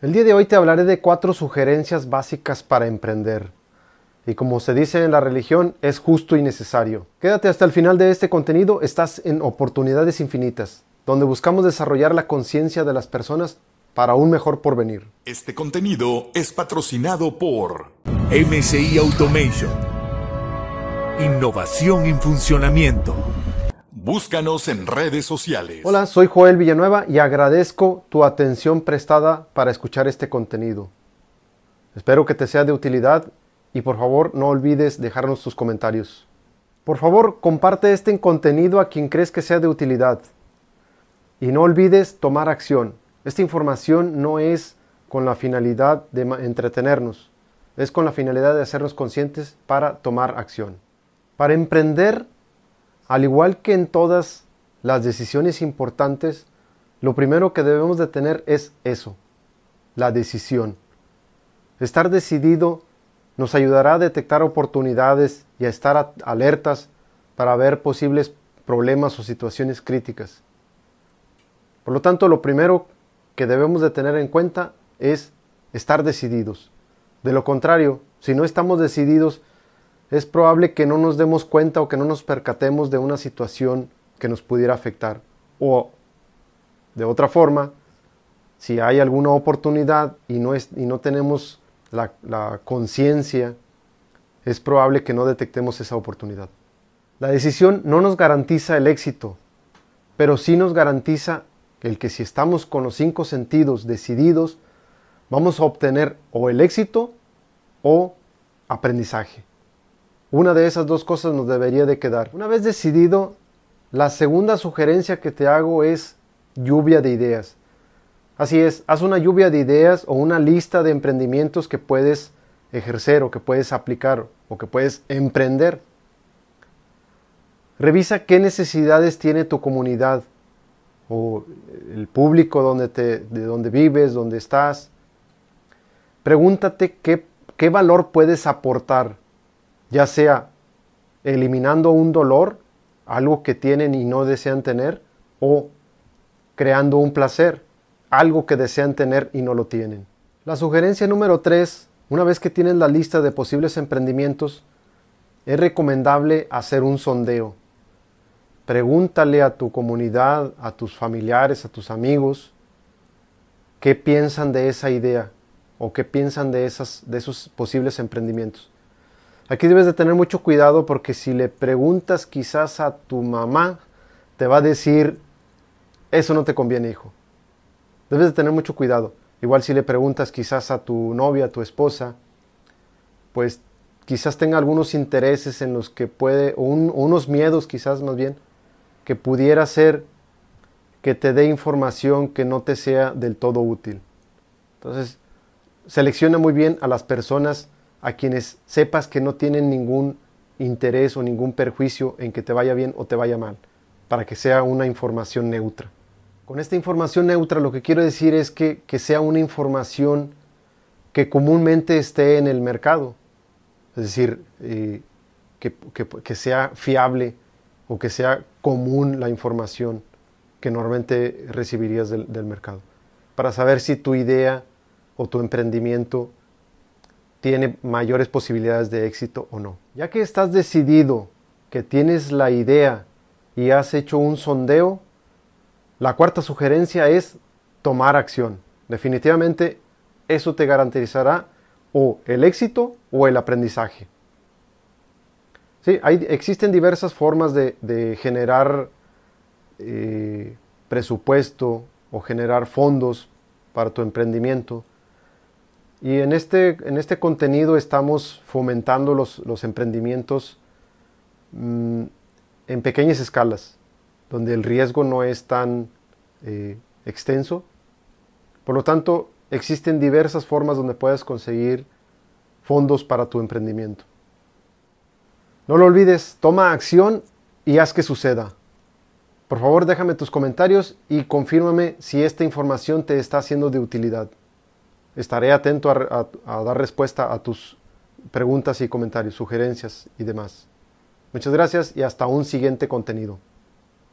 El día de hoy te hablaré de cuatro sugerencias básicas para emprender. Y como se dice en la religión, es justo y necesario. Quédate hasta el final de este contenido, estás en Oportunidades Infinitas, donde buscamos desarrollar la conciencia de las personas para un mejor porvenir. Este contenido es patrocinado por MCI Automation. Innovación en funcionamiento. Búscanos en redes sociales. Hola, soy Joel Villanueva y agradezco tu atención prestada para escuchar este contenido. Espero que te sea de utilidad y por favor no olvides dejarnos tus comentarios. Por favor, comparte este contenido a quien crees que sea de utilidad. Y no olvides tomar acción. Esta información no es con la finalidad de entretenernos, es con la finalidad de hacernos conscientes para tomar acción. Para emprender al igual que en todas las decisiones importantes, lo primero que debemos de tener es eso, la decisión. Estar decidido nos ayudará a detectar oportunidades y a estar alertas para ver posibles problemas o situaciones críticas. Por lo tanto, lo primero que debemos de tener en cuenta es estar decididos. De lo contrario, si no estamos decididos, es probable que no nos demos cuenta o que no nos percatemos de una situación que nos pudiera afectar. O, de otra forma, si hay alguna oportunidad y no, es, y no tenemos la, la conciencia, es probable que no detectemos esa oportunidad. La decisión no nos garantiza el éxito, pero sí nos garantiza el que si estamos con los cinco sentidos decididos, vamos a obtener o el éxito o aprendizaje. Una de esas dos cosas nos debería de quedar. Una vez decidido, la segunda sugerencia que te hago es lluvia de ideas. Así es, haz una lluvia de ideas o una lista de emprendimientos que puedes ejercer o que puedes aplicar o que puedes emprender. Revisa qué necesidades tiene tu comunidad o el público donde te, de donde vives, donde estás. Pregúntate qué, qué valor puedes aportar ya sea eliminando un dolor, algo que tienen y no desean tener, o creando un placer, algo que desean tener y no lo tienen. La sugerencia número 3, una vez que tienes la lista de posibles emprendimientos, es recomendable hacer un sondeo. Pregúntale a tu comunidad, a tus familiares, a tus amigos, qué piensan de esa idea o qué piensan de, esas, de esos posibles emprendimientos. Aquí debes de tener mucho cuidado porque si le preguntas quizás a tu mamá, te va a decir, eso no te conviene, hijo. Debes de tener mucho cuidado. Igual si le preguntas quizás a tu novia, a tu esposa, pues quizás tenga algunos intereses en los que puede, o unos miedos quizás más bien, que pudiera ser que te dé información que no te sea del todo útil. Entonces, selecciona muy bien a las personas a quienes sepas que no tienen ningún interés o ningún perjuicio en que te vaya bien o te vaya mal, para que sea una información neutra. Con esta información neutra lo que quiero decir es que, sea una información que comúnmente esté en el mercado, es decir, eh, que, sea fiable o que sea común la información que normalmente recibirías del, del mercado, para saber si tu idea o tu emprendimiento tiene mayores posibilidades de éxito o no. Ya que estás decidido, que tienes la idea y has hecho un sondeo, la cuarta sugerencia es tomar acción. Definitivamente eso te garantizará o el éxito o el aprendizaje. Sí, hay, existen diversas formas de, generar eh, presupuesto o generar fondos para tu emprendimiento. Y en este, en este contenido estamos fomentando los, emprendimientos mm, en pequeñas escalas, donde el riesgo no es tan eh, extenso. Por lo tanto, existen diversas formas donde puedes conseguir fondos para tu emprendimiento. No lo olvides, toma acción y haz que suceda. Por favor, déjame tus comentarios y confírmame si esta información te está siendo de utilidad. Estaré atento a, dar respuesta a tus preguntas y comentarios, sugerencias y demás. Muchas gracias y hasta un siguiente contenido.